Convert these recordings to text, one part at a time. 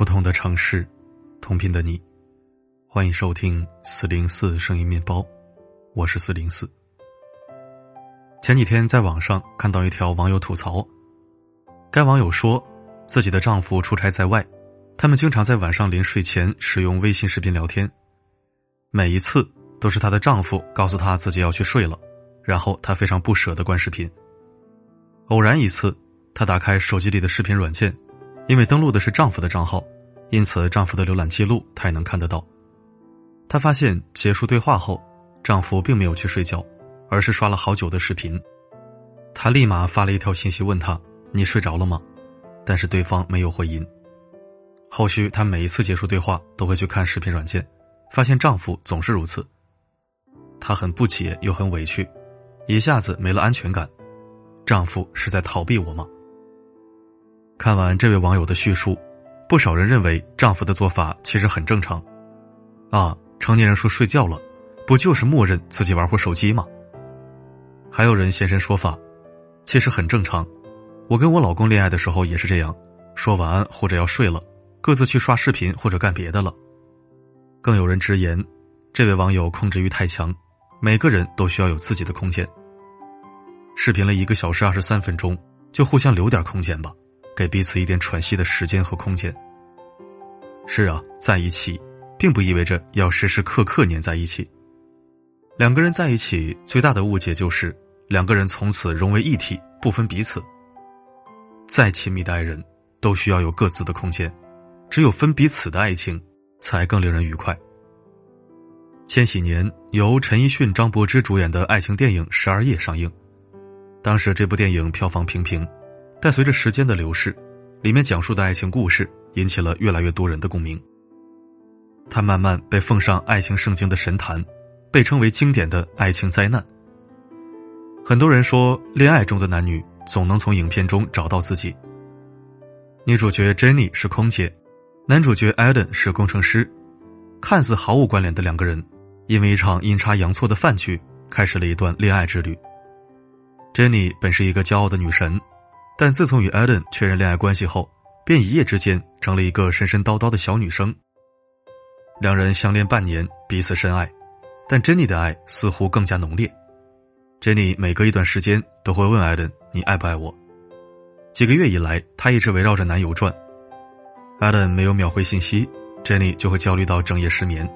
不同的城市，同频的你，欢迎收听四零四声音面包，我是四零四。前几天在网上看到一条网友吐槽，该网友说自己的丈夫出差在外，他们经常在晚上临睡前使用微信视频聊天，每一次都是她的丈夫告诉她自己要去睡了，然后她非常不舍得关视频。偶然一次，她打开手机里的视频软件。因为登录的是丈夫的账号，因此丈夫的浏览记录她也能看得到。她发现结束对话后，丈夫并没有去睡觉，而是刷了好久的视频。她立马发了一条信息问他：“你睡着了吗？”但是对方没有回音。后续她每一次结束对话都会去看视频软件，发现丈夫总是如此。她很不解又很委屈，一下子没了安全感。丈夫是在逃避我吗？看完这位网友的叙述，不少人认为丈夫的做法其实很正常。啊，成年人说睡觉了，不就是默认自己玩会手机吗？还有人现身说法，其实很正常。我跟我老公恋爱的时候也是这样，说晚安或者要睡了，各自去刷视频或者干别的了。更有人直言，这位网友控制欲太强，每个人都需要有自己的空间。视频了一个小时二十三分钟，就互相留点空间吧。给彼此一点喘息的时间和空间。是啊，在一起，并不意味着要时时刻刻黏在一起。两个人在一起，最大的误解就是两个人从此融为一体，不分彼此。再亲密的爱人，都需要有各自的空间，只有分彼此的爱情，才更令人愉快。千禧年，由陈奕迅、张柏芝主演的爱情电影《十二夜》上映，当时这部电影票房平平。但随着时间的流逝，里面讲述的爱情故事引起了越来越多人的共鸣。它慢慢被奉上爱情圣经的神坛，被称为经典的爱情灾难。很多人说，恋爱中的男女总能从影片中找到自己。女主角 Jenny 是空姐，男主角 Adam 是工程师，看似毫无关联的两个人，因为一场阴差阳错的饭局，开始了一段恋爱之旅。Jenny 本是一个骄傲的女神。但自从与艾伦确认恋爱关系后，便一夜之间成了一个神神叨叨的小女生。两人相恋半年，彼此深爱，但珍妮的爱似乎更加浓烈。珍妮每隔一段时间都会问艾伦：“你爱不爱我？”几个月以来，她一直围绕着男友转。艾伦没有秒回信息，珍妮就会焦虑到整夜失眠，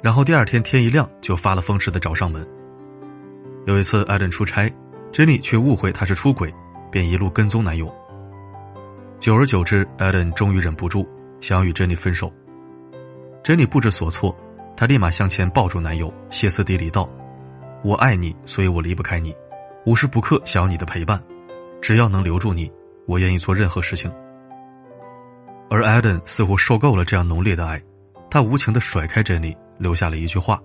然后第二天天一亮就发了疯似的找上门。有一次，艾伦出差，珍妮却误会他是出轨。便一路跟踪男友。久而久之，艾伦终于忍不住想要与珍妮分手。珍妮不知所措，她立马向前抱住男友，歇斯底里道：“我爱你，所以我离不开你，无时不刻想要你的陪伴。只要能留住你，我愿意做任何事情。”而艾伦似乎受够了这样浓烈的爱，他无情的甩开珍妮，留下了一句话：“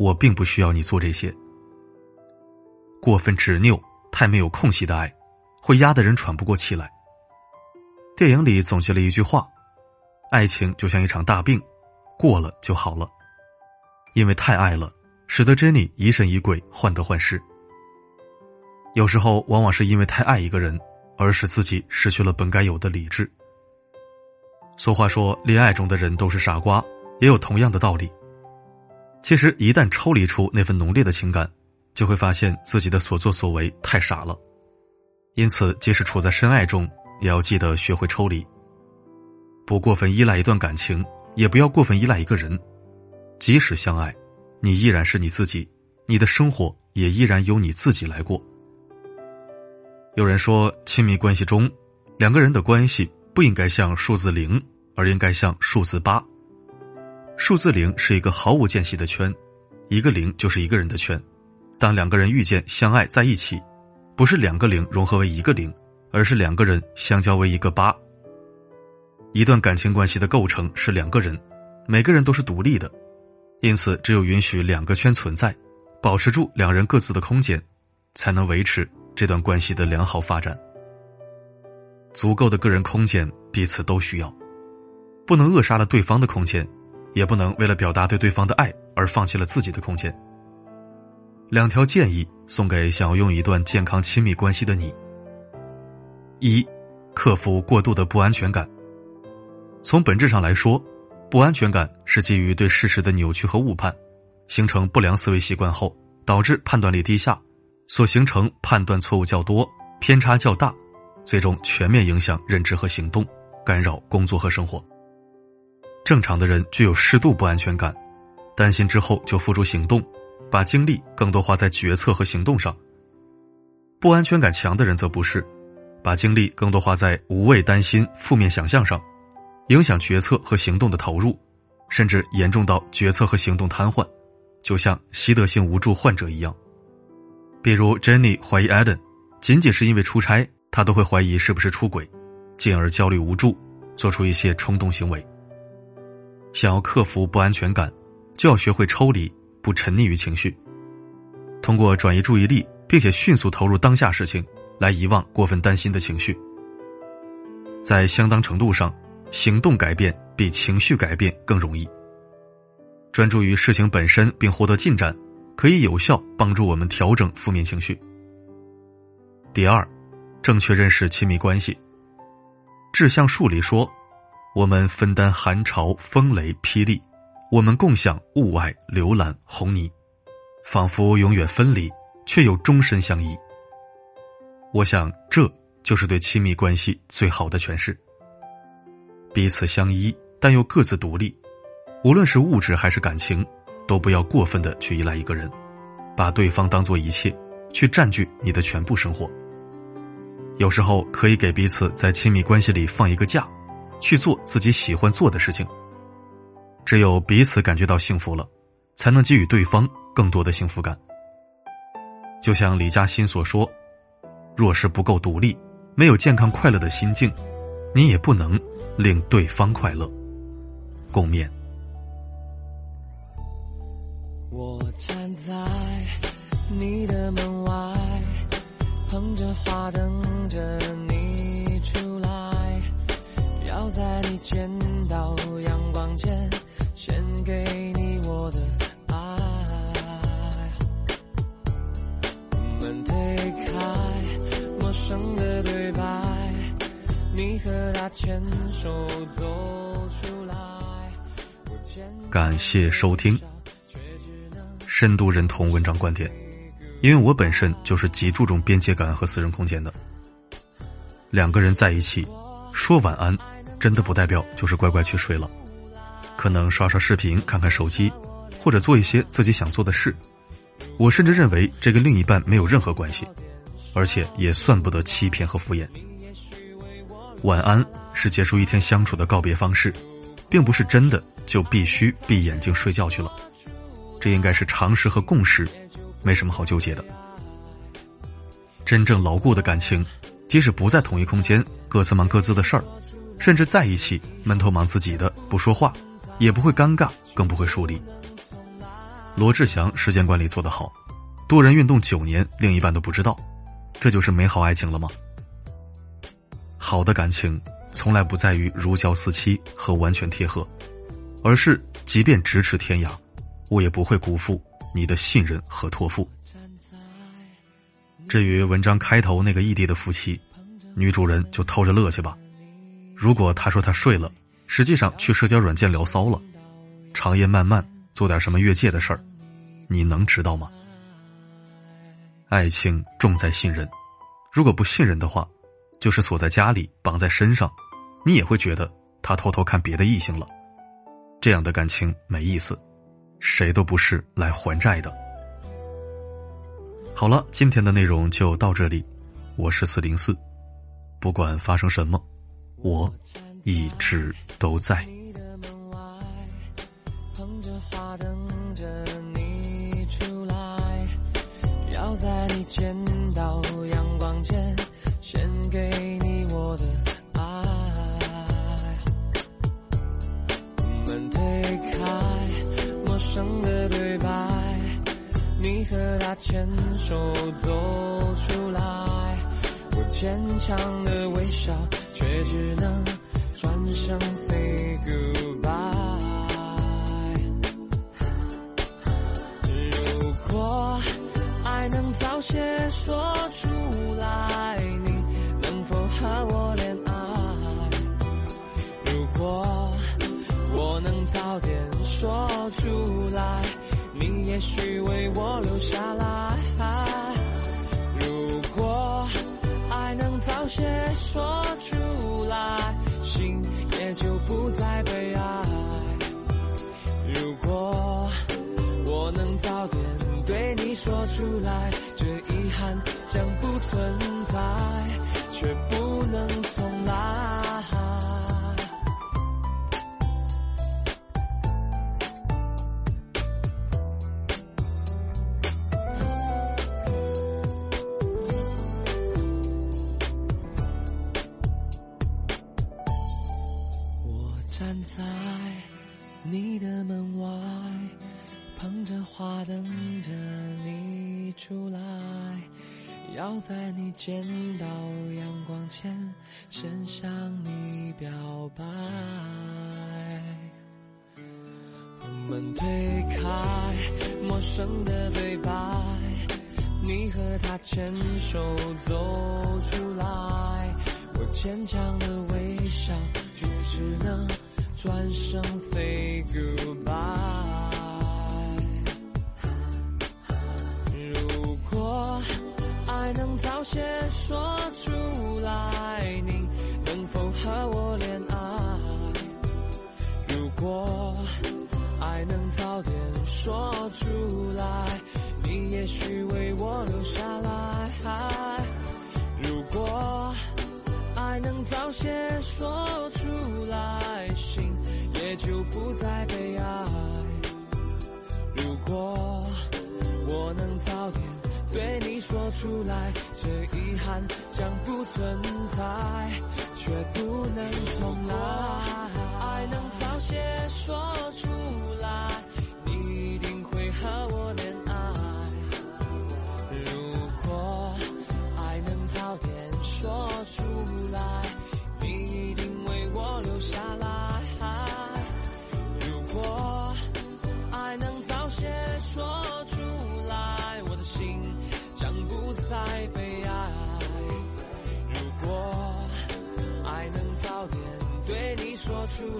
我并不需要你做这些。”过分执拗、太没有空隙的爱。会压得人喘不过气来。电影里总结了一句话：“爱情就像一场大病，过了就好了。”因为太爱了，使得珍妮疑神疑鬼、患得患失。有时候，往往是因为太爱一个人，而使自己失去了本该有的理智。俗话说：“恋爱中的人都是傻瓜”，也有同样的道理。其实，一旦抽离出那份浓烈的情感，就会发现自己的所作所为太傻了。因此，即使处在深爱中，也要记得学会抽离，不过分依赖一段感情，也不要过分依赖一个人。即使相爱，你依然是你自己，你的生活也依然由你自己来过。有人说，亲密关系中，两个人的关系不应该像数字零，而应该像数字八。数字零是一个毫无间隙的圈，一个零就是一个人的圈。当两个人遇见、相爱在一起。不是两个零融合为一个零，而是两个人相交为一个八。一段感情关系的构成是两个人，每个人都是独立的，因此只有允许两个圈存在，保持住两人各自的空间，才能维持这段关系的良好发展。足够的个人空间，彼此都需要，不能扼杀了对方的空间，也不能为了表达对对方的爱而放弃了自己的空间。两条建议送给想要用一段健康亲密关系的你：一、克服过度的不安全感。从本质上来说，不安全感是基于对事实的扭曲和误判，形成不良思维习惯后，导致判断力低下，所形成判断错误较多、偏差较大，最终全面影响认知和行动，干扰工作和生活。正常的人具有适度不安全感，担心之后就付诸行动，把精力更多花在决策和行动上。不安全感强的人则不是，把精力更多花在无谓担心、负面想象上。影响决策和行动的投入，甚至严重到决策和行动瘫痪，就像习得性无助患者一样。比如 Jenny 怀疑 Adam，仅仅是因为出差，他都会怀疑是不是出轨，进而焦虑无助，做出一些冲动行为。想要克服不安全感，就要学会抽离，不沉溺于情绪，通过转移注意力，并且迅速投入当下事情，来遗忘过分担心的情绪。在相当程度上。行动改变比情绪改变更容易。专注于事情本身并获得进展，可以有效帮助我们调整负面情绪。第二，正确认识亲密关系。志向树里说：“我们分担寒潮、风雷、霹雳，我们共享雾霭、流岚、红泥，仿佛永远分离，却又终身相依。”我想，这就是对亲密关系最好的诠释。彼此相依，但又各自独立。无论是物质还是感情，都不要过分的去依赖一个人，把对方当做一切，去占据你的全部生活。有时候可以给彼此在亲密关系里放一个假，去做自己喜欢做的事情。只有彼此感觉到幸福了，才能给予对方更多的幸福感。就像李嘉欣所说：“若是不够独立，没有健康快乐的心境，你也不能。”令对方快乐，共勉。我站在你的门外，捧着花等着你出来，要在你见到阳光前，给你我的爱。门推开，陌生的对白。你和他牵手走出来。感谢收听，深度认同文章观点，因为我本身就是极注重边界感和私人空间的。两个人在一起说晚安，真的不代表就是乖乖去睡了，可能刷刷视频、看看手机，或者做一些自己想做的事。我甚至认为这跟另一半没有任何关系，而且也算不得欺骗和敷衍。晚安是结束一天相处的告别方式，并不是真的就必须闭眼睛睡觉去了。这应该是常识和共识，没什么好纠结的。真正牢固的感情，即使不在同一空间，各自忙各自的事儿，甚至在一起闷头忙自己的不说话，也不会尴尬，更不会疏离。罗志祥时间管理做得好，多人运动九年，另一半都不知道，这就是美好爱情了吗？好的感情从来不在于如胶似漆和完全贴合，而是即便咫尺天涯，我也不会辜负你的信任和托付。至于文章开头那个异地的夫妻，女主人就偷着乐去吧。如果她说她睡了，实际上去社交软件聊骚了，长夜漫漫做点什么越界的事儿，你能知道吗？爱情重在信任，如果不信任的话。就是锁在家里，绑在身上，你也会觉得他偷偷看别的异性了。这样的感情没意思，谁都不是来还债的。好了，今天的内容就到这里，我是四零四，不管发生什么，我一直都在。你的门外捧着花等着你出来要在你见到阳光前。献给你我的爱，门推开，陌生的对白，你和他牵手走出来，我坚强的微笑，却只能些说出来，心也就不再悲哀。如果我能早点对你说出来，这遗憾将不存在，却不能从要在你见到阳光前，先向你表白。我们推开陌生的对白，你和他牵手走出来，我牵强的微笑，却只能转身 say goodbye。能早些说出来，你能否和我恋爱？如果爱能早点说出来，你也许为我留下来。如果爱能早些说出来，心也就不再悲哀。出来，这遗憾将不存在，却不能重来。爱能早些说出来，你一定会和我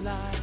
对